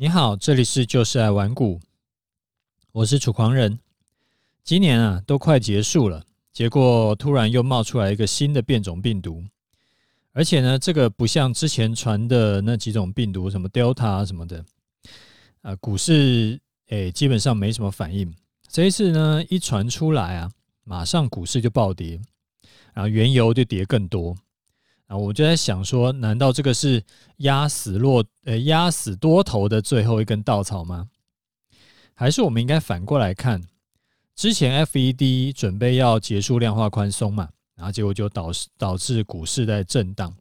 你好，这里是就是爱玩股，我是楚狂人。今年啊，都快结束了，结果突然又冒出来一个新的变种病毒，而且呢，这个不像之前传的那几种病毒，什么 Delta 什么的，啊，股市诶基本上没什么反应。这一次呢，一传出来啊，马上股市就暴跌，然后原油就跌更多。啊，我就在想说，难道这个是压死骆呃压死多头的最后一根稻草吗？还是我们应该反过来看？之前 FED 准备要结束量化宽松嘛，然后结果就导致导致股市在震荡。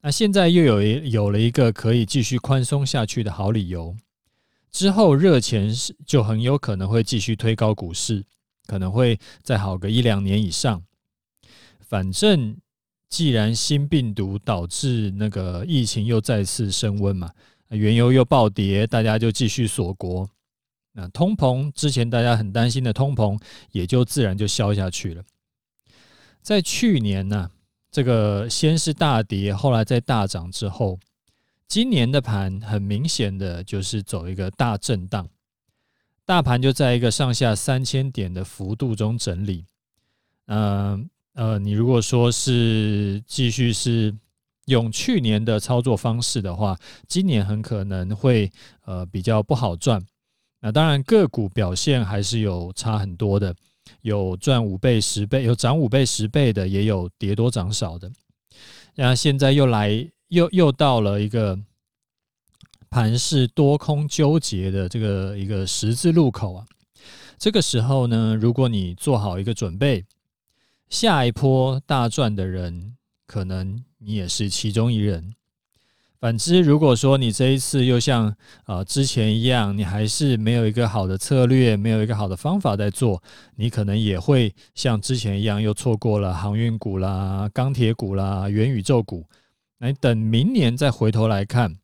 那现在又有一有了一个可以继续宽松下去的好理由，之后热钱是就很有可能会继续推高股市，可能会再好个一两年以上。反正。既然新病毒导致那个疫情又再次升温嘛，原油又暴跌，大家就继续锁国，那通膨之前大家很担心的通膨也就自然就消下去了。在去年呢、这个先是大跌，后来再大涨之后，今年的盘很明显的就是走一个大震荡，大盘就在一个上下三千点的幅度中整理，嗯、呃，你如果说是继续是用去年的操作方式的话，今年很可能会呃比较不好赚。那当然个股表现还是有差很多的，有赚五倍、十倍，有涨五倍、十倍的，也有跌多涨少的。那现在又来又又到了一个盘势多空纠结的这个一个十字路口啊。这个时候呢，如果你做好一个准备。下一波大赚的人，可能你也是其中一人。反之，如果说你这一次又像啊之前一样，你还是没有一个好的策略，没有一个好的方法在做，你可能也会像之前一样，又错过了航运股啦、钢铁股啦、元宇宙股。那你等明年再回头来看，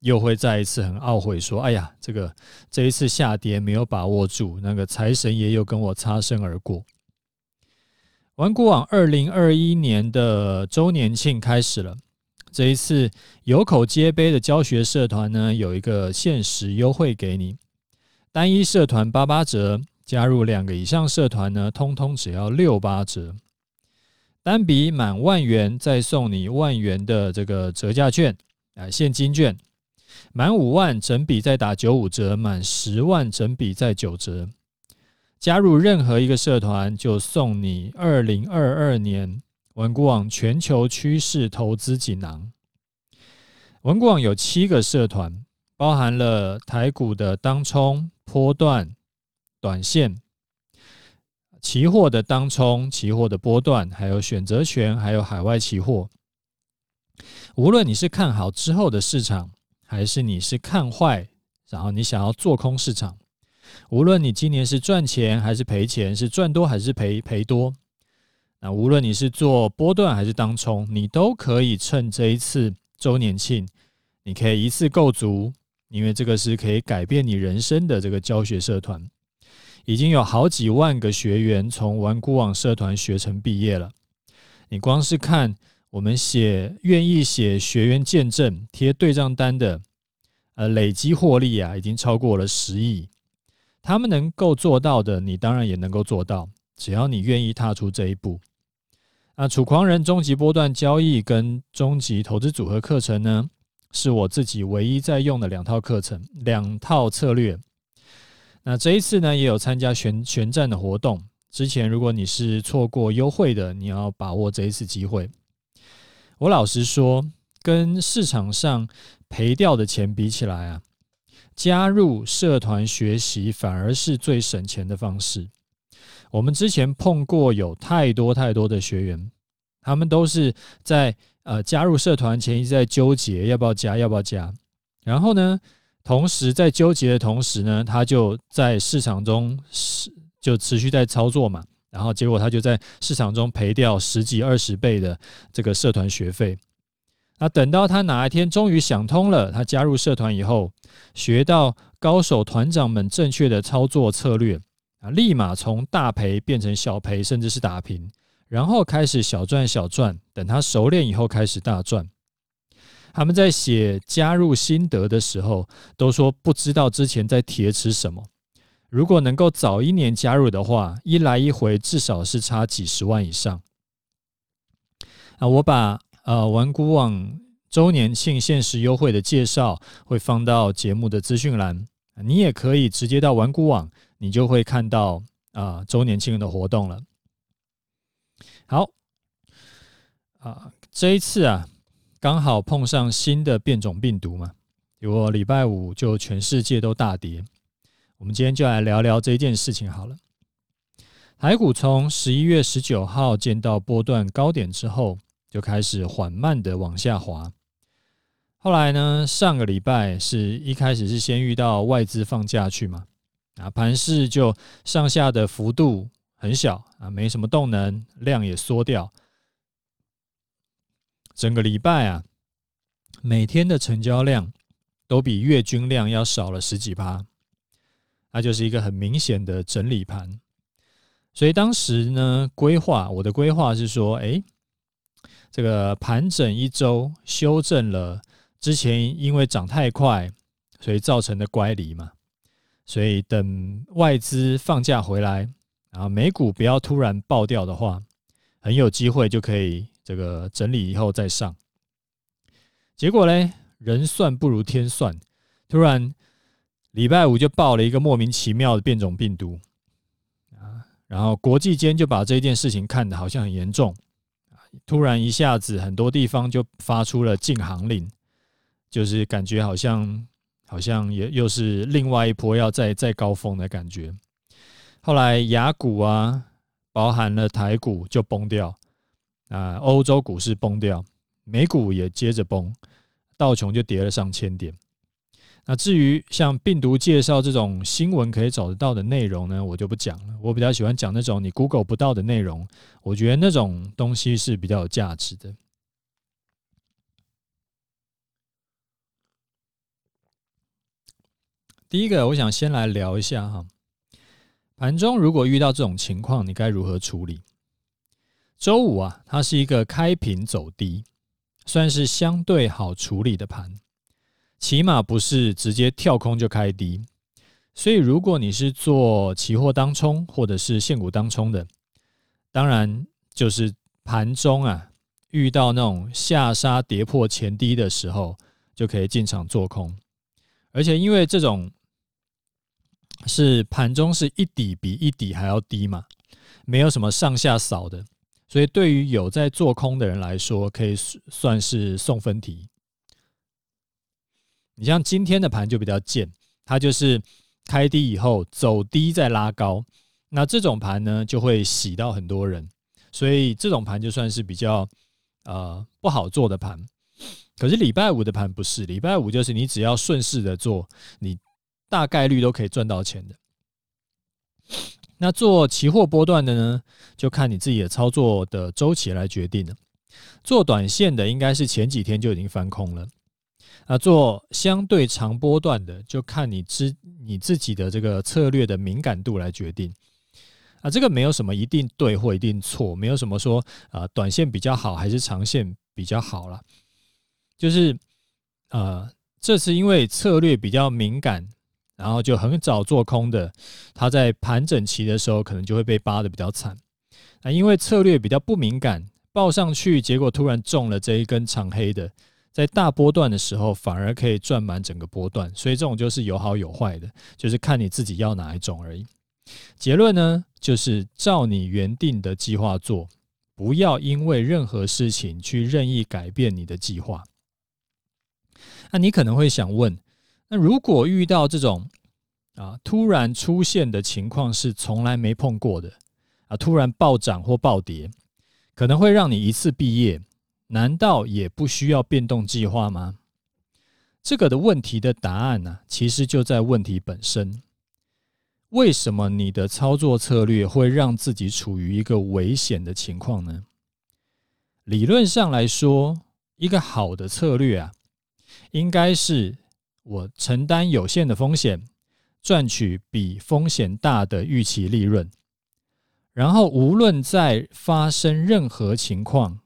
又会再一次很懊悔，说：“哎呀，这个这一次下跌没有把握住，那个财神爷又跟我擦身而过。”玩股网二零二一年的周年庆开始了，这一次有口皆碑的教学社团呢，有一个限时优惠给你，单一社团八八折，加入两个以上社团呢，通通只要六八折。单笔满万元再送你万元的这个折价券啊，现金券，满五万整笔再打九五折，满十万整笔再九折。加入任何一个社团，就送你二零二二年文股网全球趋势投资锦囊。文股网有七个社团，包含了台股的当冲、波段、短线、期货的当冲、期货的波段，还有选择权，还有海外期货。无论你是看好之后的市场，还是你是看坏，然后你想要做空市场。无论你今年是赚钱还是赔钱，是赚多还是赔赔多，那无论你是做波段还是当冲，你都可以趁这一次周年庆，你可以一次购足，因为这个是可以改变你人生的这个教学社团，已经有好几万个学员从玩股网社团学成毕业了。你光是看我们写愿意写学员见证贴对账单的，呃，累积获利啊，已经超过了十亿。他们能够做到的，你当然也能够做到，只要你愿意踏出这一步。那楚狂人终极波段交易跟终极投资组合课程呢，是我自己唯一在用的两套课程，两套策略。那这一次呢，也有参加旋旋战的活动。之前如果你是错过优惠的，你要把握这一次机会。我老实说，跟市场上赔掉的钱比起来啊。加入社团学习反而是最省钱的方式。我们之前碰过有太多太多的学员，他们都是在呃加入社团前一直在纠结要不要加，要不要加。然后呢，同时在纠结的同时呢，他就在市场中是就持续在操作嘛。然后结果他就在市场中赔掉十几二十倍的这个社团学费。那等到他哪一天终于想通了，他加入社团以后，学到高手团长们正确的操作策略，啊，立马从大赔变成小赔，甚至是打平，然后开始小赚小赚。等他熟练以后，开始大赚。他们在写加入心得的时候，都说不知道之前在铁齿什么。如果能够早一年加入的话，一来一回至少是差几十万以上。啊，我把呃玩股网周年庆限时优惠的介绍会放到节目的资讯栏，你也可以直接到玩股网，你就会看到啊周年庆的活动了。好，啊这一次啊。刚好碰上新的变种病毒嘛，结果礼拜五就全世界都大跌。我们今天就来聊聊这件事情好了。台股从十一月十九号见到波段高点之后，就开始缓慢的往下滑。后来呢，上个礼拜是一开始是先遇到外资放假去嘛，啊，盘势就上下的幅度很小啊，没什么动能，量也缩掉。整个礼拜啊，每天的成交量都比月均量要少了十几趴，那就是一个很明显的整理盘。所以当时呢，规划我的规划是说，哎，这个盘整一周，修正了之前因为涨太快，所以造成的乖离嘛。所以等外资放假回来，然后美股不要突然爆掉的话，很有机会就可以。这个整理以后再上，结果呢，人算不如天算，突然礼拜五就爆了一个莫名其妙的变种病毒啊，然后国际间就把这件事情看得好像很严重，突然一下子很多地方就发出了禁航令，就是感觉好像好像也又是另外一波要再再高峰的感觉。后来雅股啊，包含了台股就崩掉。啊，欧洲股市崩掉，美股也接着崩，道琼就跌了上千点。那至于像病毒介绍这种新闻可以找得到的内容呢，我就不讲了。我比较喜欢讲那种你 Google 不到的内容，我觉得那种东西是比较有价值的。第一个，我想先来聊一下哈，盘中如果遇到这种情况，你该如何处理？周五啊，它是一个开平走低，算是相对好处理的盘，起码不是直接跳空就开低。所以，如果你是做期货当冲或者是现股当冲的，当然就是盘中啊遇到那种下杀跌破前低的时候，就可以进场做空。而且，因为这种是盘中是一底比一底还要低嘛，没有什么上下扫的。所以，对于有在做空的人来说，可以算是送分题。你像今天的盘就比较贱，它就是开低以后走低再拉高，那这种盘呢就会洗到很多人，所以这种盘就算是比较呃不好做的盘。可是礼拜五的盘不是，礼拜五就是你只要顺势的做，你大概率都可以赚到钱的。那做期货波段的呢，就看你自己的操作的周期来决定了。做短线的应该是前几天就已经翻空了。啊，做相对长波段的，就看你知你自己的这个策略的敏感度来决定。啊，这个没有什么一定对或一定错，没有什么说啊短线比较好还是长线比较好啦。就是呃，这是因为策略比较敏感。然后就很早做空的，他在盘整期的时候可能就会被扒的比较惨。那因为策略比较不敏感，报上去结果突然中了这一根长黑的，在大波段的时候反而可以赚满整个波段。所以这种就是有好有坏的，就是看你自己要哪一种而已。结论呢，就是照你原定的计划做，不要因为任何事情去任意改变你的计划。那你可能会想问，那如果遇到这种啊突然出现的情况是从来没碰过的啊，突然暴涨或暴跌，可能会让你一次毕业，难道也不需要变动计划吗？这个的问题的答案呢，其实就在问题本身。为什么你的操作策略会让自己处于一个危险的情况呢？理论上来说，一个好的策略啊，应该是。我承担有限的风险，赚取比风险大的预期利润，然后无论在发生任何情况，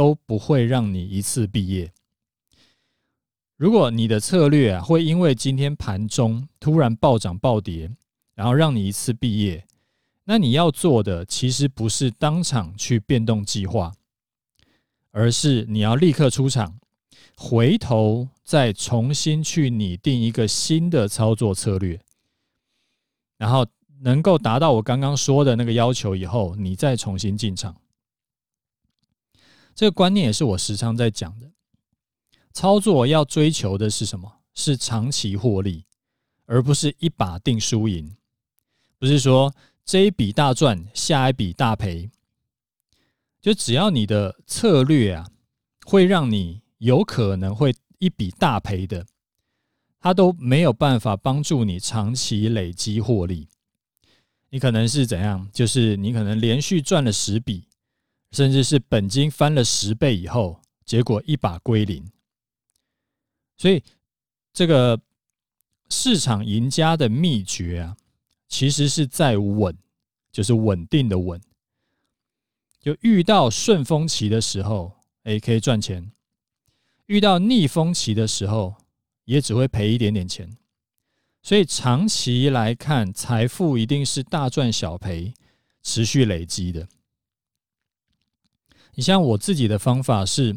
都不会让你一次毕业。如果你的策略啊会因为今天盘中突然暴涨暴跌，然后让你一次毕业，那你要做的其实不是当场去变动计划，而是你要立刻出场，回头再重新去拟定一个新的操作策略，然后能够达到我刚刚说的那个要求以后，你再重新进场。这个观念也是我时常在讲的。操作要追求的是什么？是长期获利，而不是一把定输赢。不是说这一笔大赚，下一笔大赔。就只要你的策略啊，会让你有可能会一笔大赔的，它都没有办法帮助你长期累积获利。你可能是怎样？就是你可能连续赚了十笔，甚至是本金翻了十倍以后，结果一把归零。所以，这个市场赢家的秘诀啊，其实是在稳，就是稳定的稳。就遇到顺风期的时候，哎，可以赚钱；遇到逆风期的时候，也只会赔一点点钱。所以长期来看，财富一定是大赚小赔，持续累积的。你像我自己的方法是。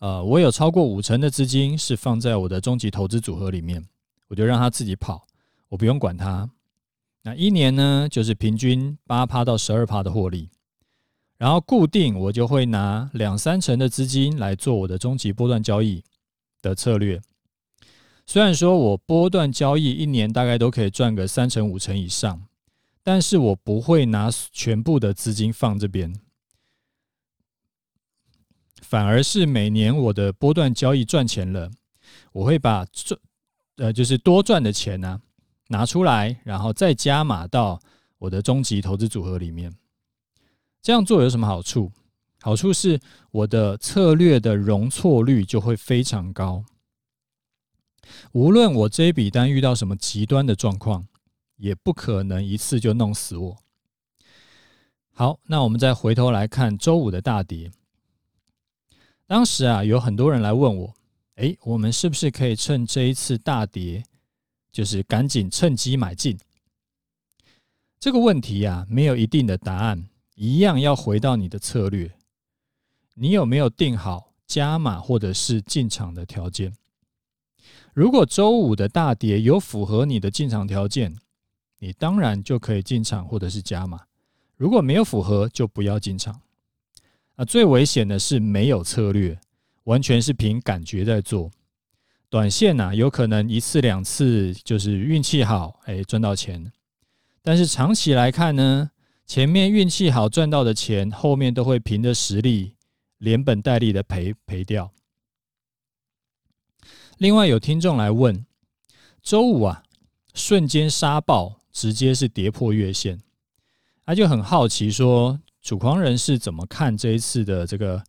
呃，我有超过五成的资金是放在我的终极投资组合里面，我就让它自己跑，我不用管它。那一年呢，就是平均八趴到十二趴的获利，然后固定我就会拿两三成的资金来做我的终极波段交易的策略。虽然说我波段交易一年大概都可以赚个三成五成以上，但是我不会拿全部的资金放这边。反而是每年我的波段交易赚钱了，我会把赚呃就是多赚的钱呢、拿出来，然后再加码到我的终极投资组合里面。这样做有什么好处？好处是我的策略的容错率就会非常高。无论我这一笔单遇到什么极端的状况，也不可能一次就弄死我。好，那我们再回头来看周五的大跌。当时啊，有很多人来问我，诶，我们是不是可以趁这一次大跌，就是赶紧趁机买进？这个问题啊，没有一定的答案，一样要回到你的策略。你有没有定好加码或者是进场的条件？如果周五的大跌有符合你的进场条件，你当然就可以进场或者是加码；如果没有符合，就不要进场。啊，最危险的是没有策略，完全是凭感觉在做。短线呐，有可能一次两次就是运气好，哎，赚到钱。但是长期来看呢，前面运气好赚到的钱，后面都会凭着实力连本带利的赔赔掉。另外有听众来问，周五啊，瞬间杀爆，直接是跌破月线，他就很好奇说。主狂人是怎么看这一次的这个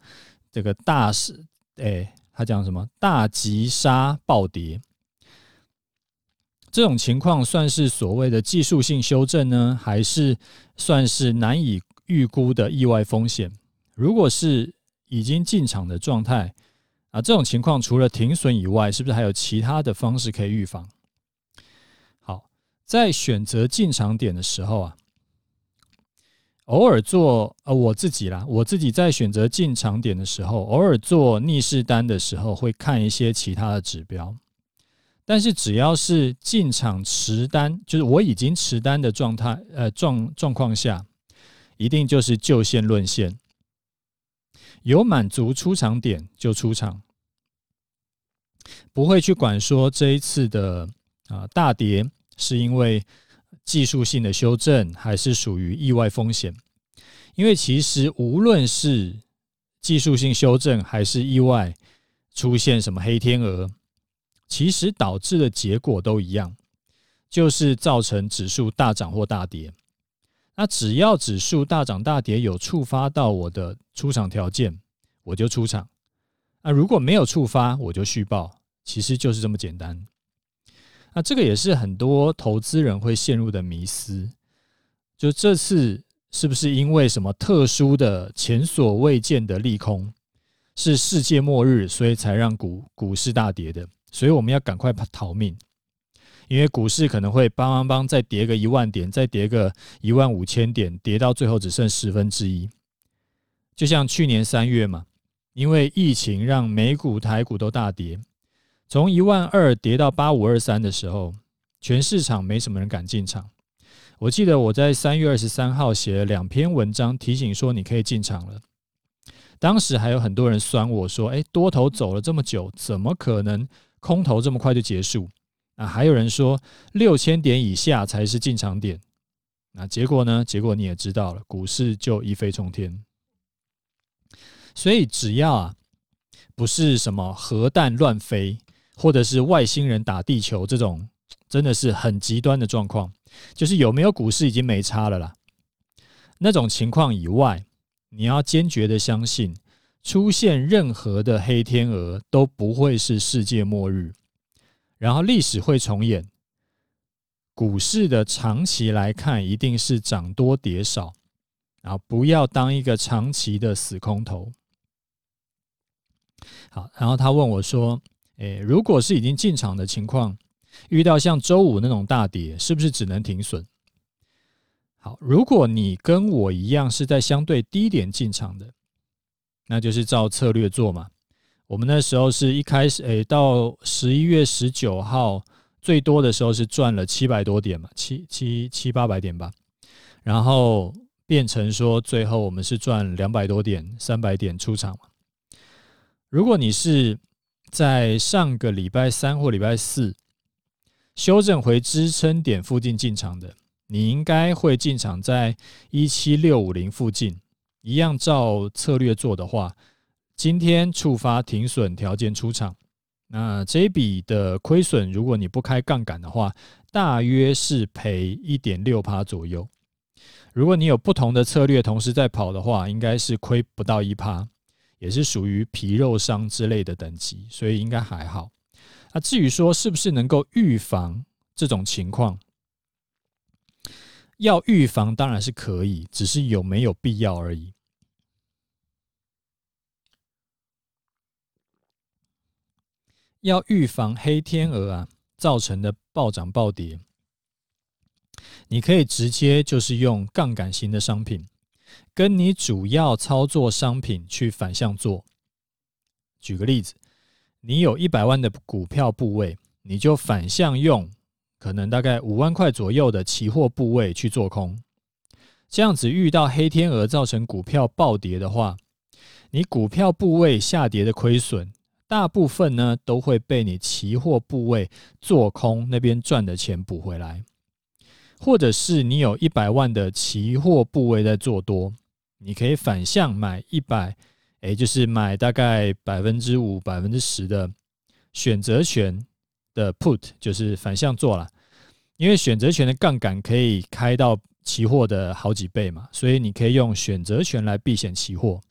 这个大势？哎，他讲什么大急杀暴跌？这种情况算是所谓的技术性修正呢，还是算是难以预估的意外风险？如果是已经进场的状态啊，这种情况除了停损以外，是不是还有其他的方式可以预防？好，在选择进场点的时候啊。偶尔做呃，我自己啦，我自己在选择进场点的时候，偶尔做逆势单的时候，会看一些其他的指标。但是只要是进场持单，就是我已经持单的状态，呃状状况下，一定就是就线论线，有满足出场点就出场，不会去管说这一次的啊大跌是因为。技术性的修正还是属于意外风险，因为其实无论是技术性修正还是意外出现什么黑天鹅，其实导致的结果都一样，就是造成指数大涨或大跌。那只要指数大涨大跌有触发到我的出场条件，我就出场；那如果没有触发，我就续报。其实就是这么简单。那这个也是很多投资人会陷入的迷思，就这次是不是因为什么特殊的前所未见的利空，是世界末日，所以才让股股市大跌的，所以我们要赶快逃命，因为股市可能会邦邦邦再跌个一万点，再跌个一万五千点，跌到最后只剩十分之一。就像去年三月嘛，因为疫情让美股、台股都大跌，从一万二跌到八五二三的时候，全市场没什么人敢进场。我记得我在三月二十三号写了两篇文章，提醒说你可以进场了。当时还有很多人酸我说：“哎，多头走了这么久，怎么可能空头这么快就结束？”啊，还有人说六千点以下才是进场点。那结果呢？结果你也知道了，股市就一飞冲天。所以只要啊，不是什么核弹乱飞，或者是外星人打地球这种，真的是很极端的状况，就是有没有股市已经没差了啦。那种情况以外。你要坚决的相信，出现任何的黑天鹅都不会是世界末日，然后历史会重演。股市的长期来看，一定是涨多跌少，然后不要当一个长期的死空头。好，然后他问我说：“诶，如果是已经进场的情况，遇到像周五那种大跌，是不是只能停损？”好，如果你跟我一样是在相对低点进场的，那就是照策略做嘛。我们那时候是一开始，诶，到十一月十九号最多的时候是赚了七百多点嘛，七七七八百点吧。然后变成说最后我们是赚两百多点，三百点出场嘛。如果你是在上个礼拜三或礼拜四修正回支撑点附近进场的。你应该会进场在一七六五零附近，一样照策略做的话，今天触发停损条件出场。那这一笔的亏损，如果你不开杠杆的话，大约是赔一点六趴左右。如果你有不同的策略同时在跑的话，应该是亏不到一趴，也是属于皮肉伤之类的等级，所以应该还好。那至于说是不是能够预防这种情况？要预防当然是可以，只是有没有必要而已。要预防黑天鹅啊造成的暴涨暴跌，你可以直接就是用杠杆型的商品，跟你主要操作商品去反向做。举个例子，你有一百万的股票部位，你就反向用。可能大概五万块左右的期货部位去做空，这样子遇到黑天鹅造成股票暴跌的话，你股票部位下跌的亏损，大部分呢都会被你期货部位做空那边赚的钱补回来，或者是你有一百万的期货部位在做多，你可以反向买一百，诶，就是买大概百分之五、百分之十的选择权的 put，就是反向做了。因为选择权的杠杆可以开到期货的好几倍嘛，所以你可以用选择权来避险期货。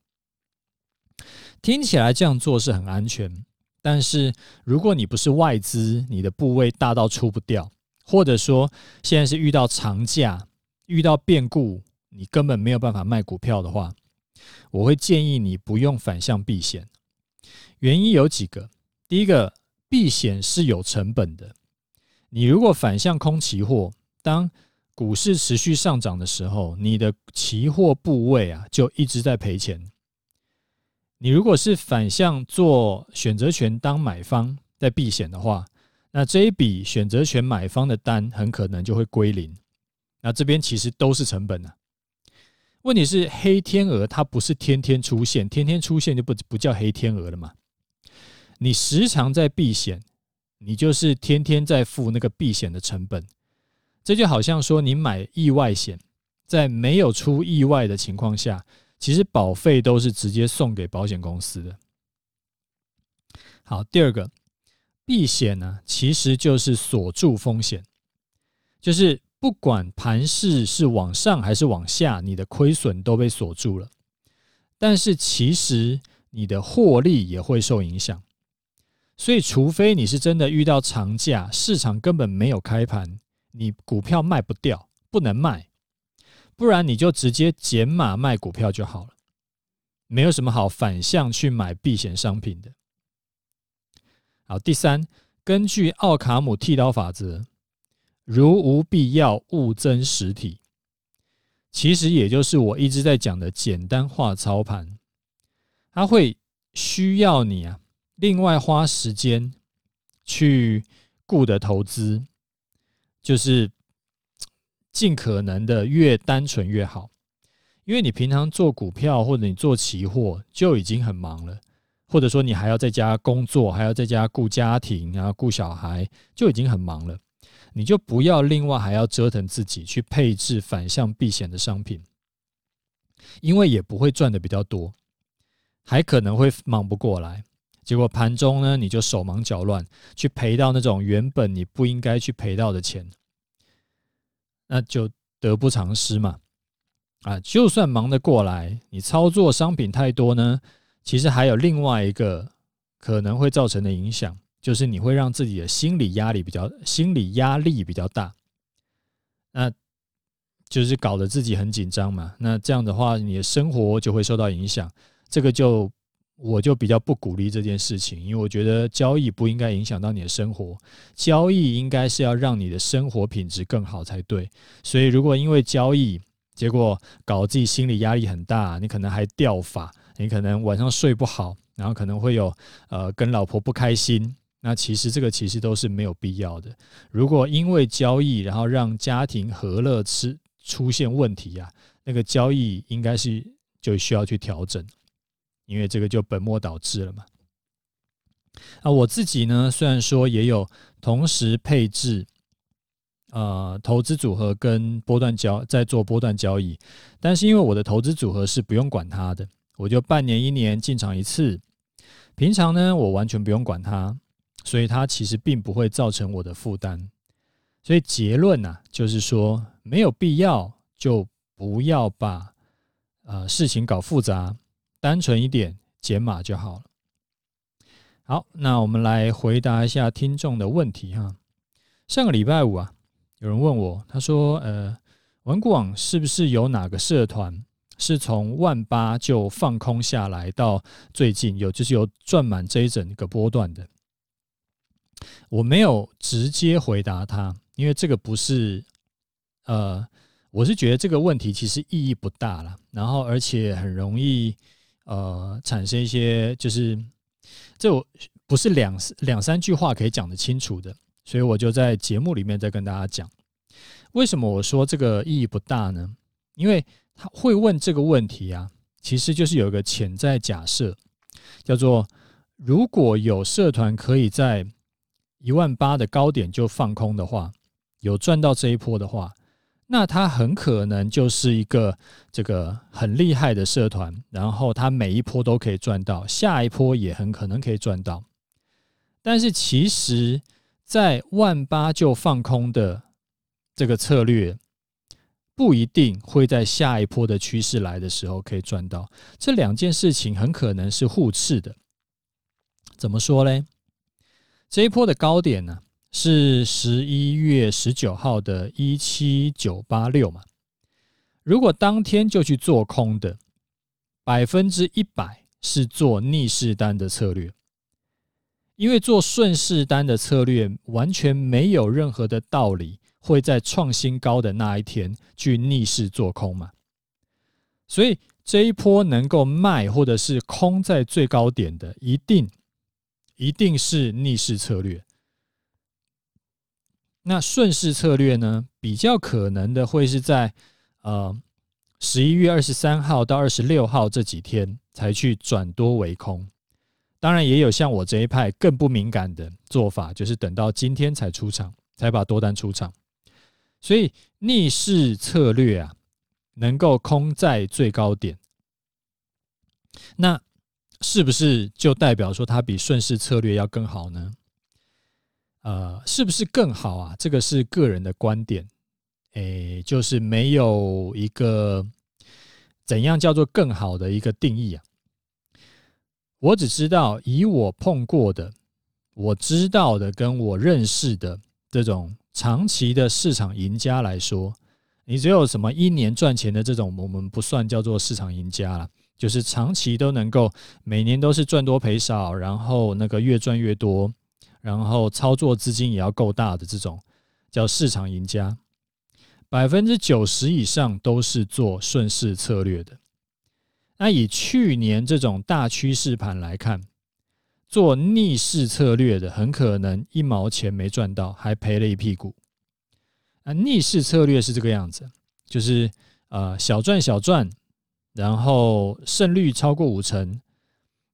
听起来这样做是很安全，但是如果你不是外资，你的部位大到出不掉，或者说现在是遇到长假、遇到变故，你根本没有办法卖股票的话，我会建议你不用反向避险。原因有几个，第一个，避险是有成本的。你如果反向空期货，当股市持续上涨的时候，你的期货部位啊就一直在赔钱。你如果是反向做选择权当买方在避险的话，那这一笔选择权买方的单很可能就会归零。那这边其实都是成本啊。问题是黑天鹅它不是天天出现，天天出现就不不叫黑天鹅了嘛？你时常在避险。你就是天天在付那个避险的成本，这就好像说你买意外险，在没有出意外的情况下，其实保费都是直接送给保险公司的。好，第二个避险呢，其实就是锁住风险，就是不管盘势是往上还是往下，你的亏损都被锁住了，但是其实你的获利也会受影响。所以，除非你是真的遇到长假，市场根本没有开盘，你股票卖不掉，不能卖，不然你就直接减码卖股票就好了。没有什么好反向去买避险商品的。好，第三，根据奥卡姆剃刀法则，如无必要，勿增实体。其实也就是我一直在讲的简单化操盘，它会需要你啊，另外花时间去顾的投资，就是尽可能的越单纯越好，因为你平常做股票或者你做期货就已经很忙了，或者说你还要在家工作，还要在家顾家庭，然后顾小孩，就已经很忙了。你就不要另外还要折腾自己去配置反向避险的商品，因为也不会赚的比较多，还可能会忙不过来，结果盘中呢，你就手忙脚乱，去赔到那种原本你不应该去赔到的钱，那就得不偿失嘛。啊，就算忙得过来，你操作商品太多呢，其实还有另外一个可能会造成的影响。就是你会让自己的心理压力比较，心理压力比较大，那就是搞得自己很紧张嘛。那这样的话，你的生活就会受到影响。这个就我就比较不鼓励这件事情，因为我觉得交易不应该影响到你的生活，交易应该是要让你的生活品质更好才对。所以，如果因为交易结果搞自己心理压力很大，你可能还掉发，你可能晚上睡不好，然后可能会有呃跟老婆不开心。那其实这个其实都是没有必要的。如果因为交易，然后让家庭和乐吃出现问题啊，那个交易应该是就需要去调整，因为这个就本末倒置了嘛。啊，我自己呢，虽然说也有同时配置，呃，投资组合跟波段交在做波段交易，但是因为我的投资组合是不用管它的，我就半年一年进场一次，平常呢，我完全不用管它。所以它其实并不会造成我的负担，所以结论呢，就是说没有必要就不要把呃事情搞复杂，单纯一点减码就好了。好，那我们来回答一下听众的问题哈。上个礼拜五啊，有人问我，他说呃，文股网是不是有哪个社团是从万八就放空下来到最近有就是有赚满这一整个波段的？我没有直接回答他，因为这个不是，呃，我是觉得这个问题其实意义不大了，然后而且很容易呃产生一些就是这我不是两两三句话可以讲得清楚的，所以我就在节目里面再跟大家讲，为什么我说这个意义不大呢？因为他会问这个问题啊，其实就是有一个潜在假设，叫做如果有社团可以在一万八的高点就放空的话，有赚到这一波的话，那它很可能就是一个这个很厉害的社团，然后它每一波都可以赚到，下一波也很可能可以赚到。但是其实，在万八就放空的这个策略，不一定会在下一波的趋势来的时候可以赚到。这两件事情很可能是互斥的。怎么说嘞？这一波的高点呢，是十一月十九号的一七九八六嘛。如果当天就去做空的，百分之一百是做逆势单的策略，因为做顺势单的策略完全没有任何的道理会在创新高的那一天去逆势做空嘛。所以这一波能够卖或者是空在最高点的，一定。一定是逆势策略。那顺势策略呢？比较可能的会是在呃十一月二十三号到二十六号这几天才去转多为空。当然，也有像我这一派更不敏感的做法，就是等到今天才出场，才把多单出场。所以逆势策略啊，能够空在最高点。那。是不是就代表说它比顺势策略要更好呢？呃，是不是更好啊？这个是个人的观点，诶，就是没有一个怎样叫做更好的一个定义啊。我只知道以我碰过的、我知道的跟我认识的这种长期的市场赢家来说，你只有什么一年赚钱的这种，我们不算叫做市场赢家了。就是长期都能够每年都是赚多赔少，然后那个越赚越多，然后操作资金也要够大的这种叫市场赢家，百分之九十以上都是做顺势策略的。那以去年这种大趋势盘来看，做逆势策略的很可能一毛钱没赚到，还赔了一屁股。啊，逆势策略是这个样子，就是呃小赚小赚，然后胜率超过五成。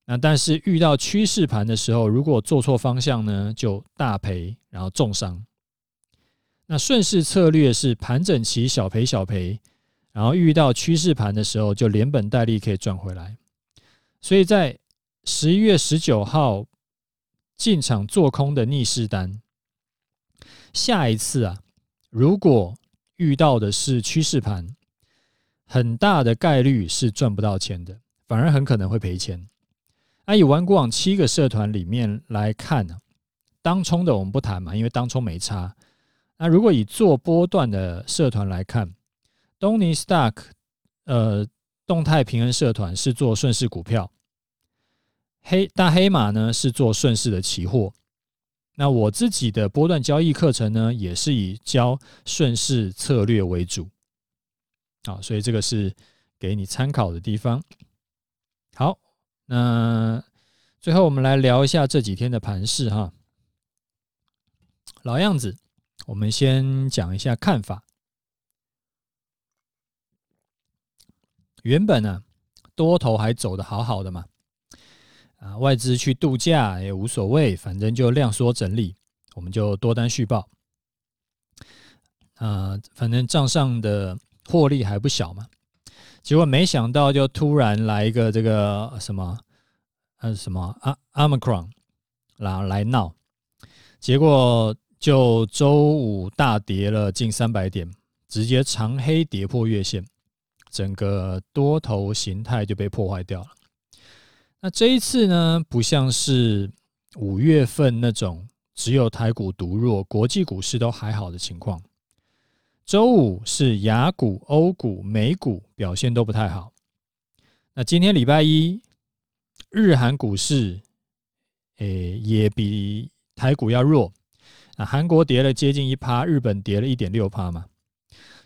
那但是遇到趋势盘的时候，如果做错方向呢，就大赔，然后重伤。那顺势策略是盘整期小赔小赔。然后遇到趋势盘的时候，就连本带利可以赚回来。所以在十一月十九号进场做空的逆势单，下一次啊，如果遇到的是趋势盘，很大的概率是赚不到钱的，反而很可能会赔钱。那以玩股网七个社团里面来看呢，当冲的我们不谈嘛，因为当冲没差。那如果以做波段的社团来看，东尼 Stock，呃，动态平衡社团是做顺势股票，黑大黑马呢是做顺势的期货。那我自己的波段交易课程呢，也是以教顺势策略为主。啊，所以这个是给你参考的地方。好，那最后我们来聊一下这几天的盘势哈。老样子，我们先讲一下看法。原本呢，多头还走的好好的嘛，啊，外资去度假也无所谓，反正就量缩整理，我们就多单续报，啊，反正账上的获利还不小嘛。结果没想到，就突然来一个这个什么，呃，什么阿 Omicron 来来闹，结果就周五大跌了近三百点，直接长黑跌破月线。整个多头形态就被破坏掉了。那这一次呢，不像是五月份那种只有台股独弱，国际股市都还好的情况。周五是雅股、欧股、美股表现都不太好。那今天礼拜一，日韩股市诶也比台股要弱。那韩国跌了接近一趴，日本跌了一点六趴嘛。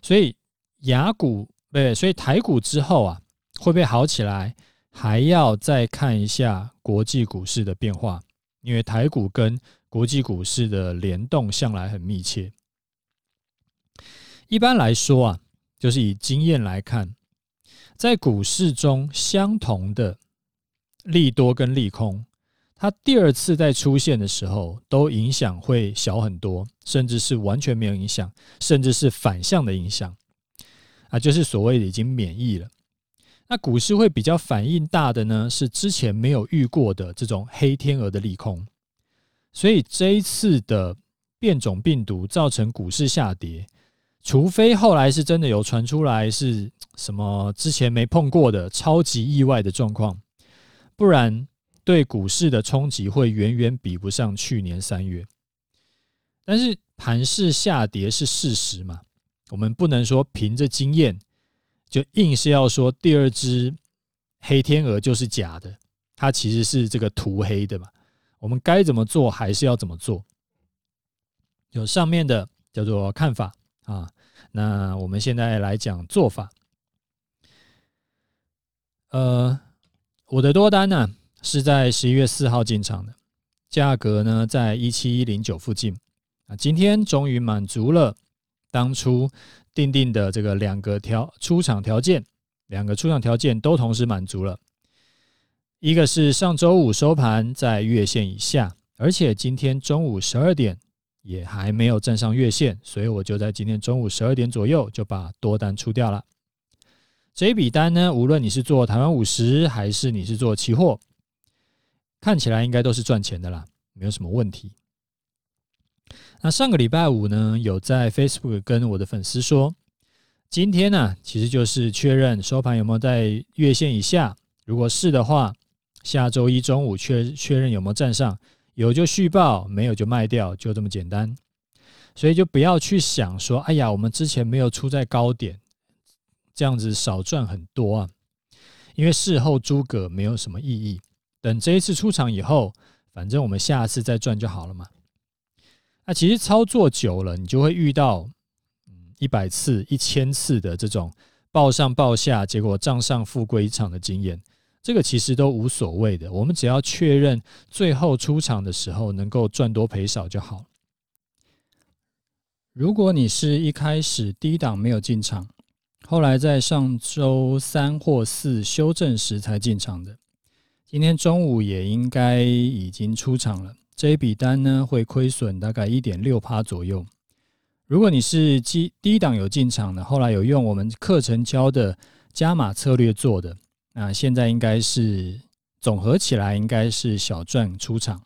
所以雅股。对，所以台股之后啊，会不会好起来？还要再看一下国际股市的变化，因为台股跟国际股市的联动向来很密切。一般来说啊，就是以经验来看，在股市中相同的利多跟利空，它第二次再出现的时候，都影响会小很多，甚至是完全没有影响，甚至是反向的影响。啊，就是所谓的已经免疫了。那股市会比较反应大的呢，是之前没有遇过的这种黑天鹅的利空。所以这一次的变种病毒造成股市下跌，除非后来是真的有传出来是什么之前没碰过的超级意外的状况，不然对股市的冲击会远远比不上去年三月。但是盘势下跌是事实嘛？我们不能说凭着经验就硬是要说第二只黑天鹅就是假的，它其实是这个涂黑的嘛。我们该怎么做还是要怎么做。有上面的叫做看法啊，那我们现在来讲做法。呃，我的多单呢是在十一月四号进场的，价格呢在一七一零九附近啊，今天终于满足了。当初定定的这个两个条出场条件，两个出场条件都同时满足了。一个是上周五收盘在月线以下，而且今天中午十二点也还没有站上月线，所以我就在今天中午十二点左右就把多单出掉了。这一笔单呢，无论你是做台湾五十还是你是做期货，看起来应该都是赚钱的啦，没有什么问题。那上个礼拜五呢，有在 Facebook 跟我的粉丝说，今天呢、其实就是确认收盘有没有在月线以下。如果是的话，下周一中午确确认有没有站上，有就续报，没有就卖掉，就这么简单。所以就不要去想说，哎呀，我们之前没有出在高点，这样子少赚很多啊。因为事后诸葛没有什么意义。等这一次出场以后，反正我们下次再赚就好了嘛。那其实操作久了，你就会遇到一百次、一千次的这种报上报下，结果账上富贵一场的经验。这个其实都无所谓的，我们只要确认最后出场的时候能够赚多赔少就好。如果你是一开始低档没有进场，后来在上周三或四修正时才进场的，今天中午也应该已经出场了。这一笔单呢，会亏损大概一点六趴左右。如果你是低低档有进场的，后来有用我们课程教的加码策略做的。那现在应该是总合起来应该是小赚出场。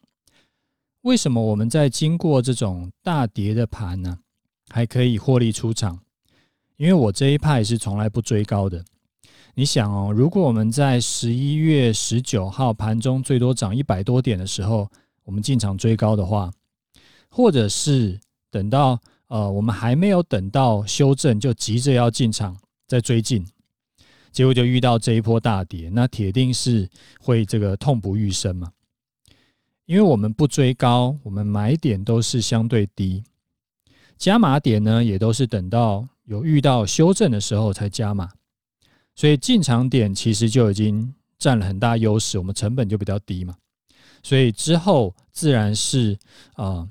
为什么我们在经过这种大跌的盘呢，还可以获利出场？因为我这一派是从来不追高的。你想哦，如果我们在十一月十九号盘中最多涨一百多点的时候，我们进场追高的话，或者是等到呃我们还没有等到修正就急着要进场再追进。结果就遇到这一波大跌，那铁定是会这个痛不欲生嘛。因为我们不追高，我们买点都是相对低，加码点呢也都是等到有遇到修正的时候才加码，所以进场点其实就已经占了很大优势，我们成本就比较低嘛，所以之后自然是啊、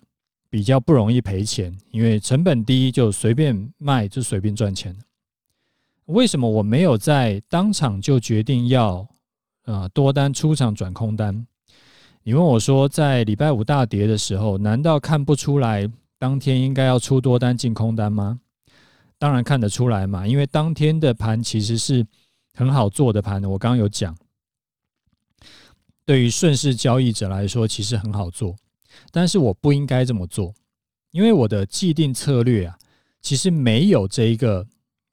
比较不容易赔钱，因为成本低就随便卖就随便赚钱。为什么我没有在当场就决定要啊多单出场转空单？你问我说，在礼拜五大跌的时候，难道看不出来当天应该要出多单进空单吗？当然看得出来嘛，因为当天的盘其实是很好做的盘。我刚刚有讲，对于顺势交易者来说，其实很好做，但是我不应该这么做，因为我的既定策略啊，其实没有这一个。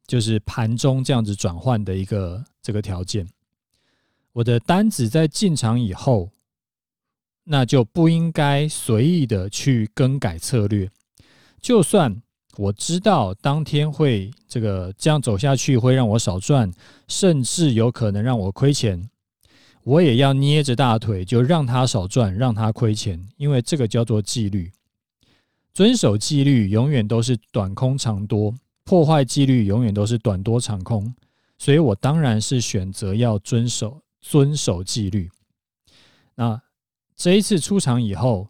就是盘中这样子转换的一个这个条件，我的单子在进场以后，那就不应该随意的去更改策略。就算我知道当天会这个这样走下去会让我少赚，甚至有可能让我亏钱，我也要捏着大腿就让他少赚，让他亏钱，因为这个叫做纪律。遵守纪律，永远都是短空长多。破坏纪律永远都是短多长空，所以我当然是选择要遵守遵守纪律。那这一次出场以后，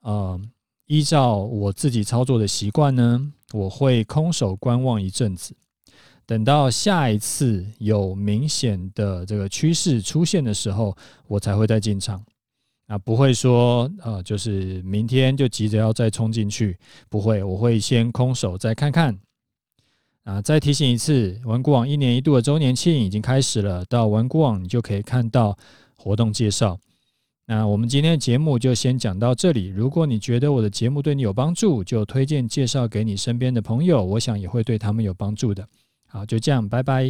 呃，依照我自己操作的习惯呢，我会空手观望一阵子，等到下一次有明显的这个趋势出现的时候，我才会再进场。啊，不会说呃，就是明天就急着要再冲进去，不会，我会先空手再看看。啊，再提醒一次，文股网一年一度的周年庆已经开始了，到文股网你就可以看到活动介绍。那我们今天的节目就先讲到这里。如果你觉得我的节目对你有帮助，就推荐介绍给你身边的朋友，我想也会对他们有帮助的。好，就这样，拜拜。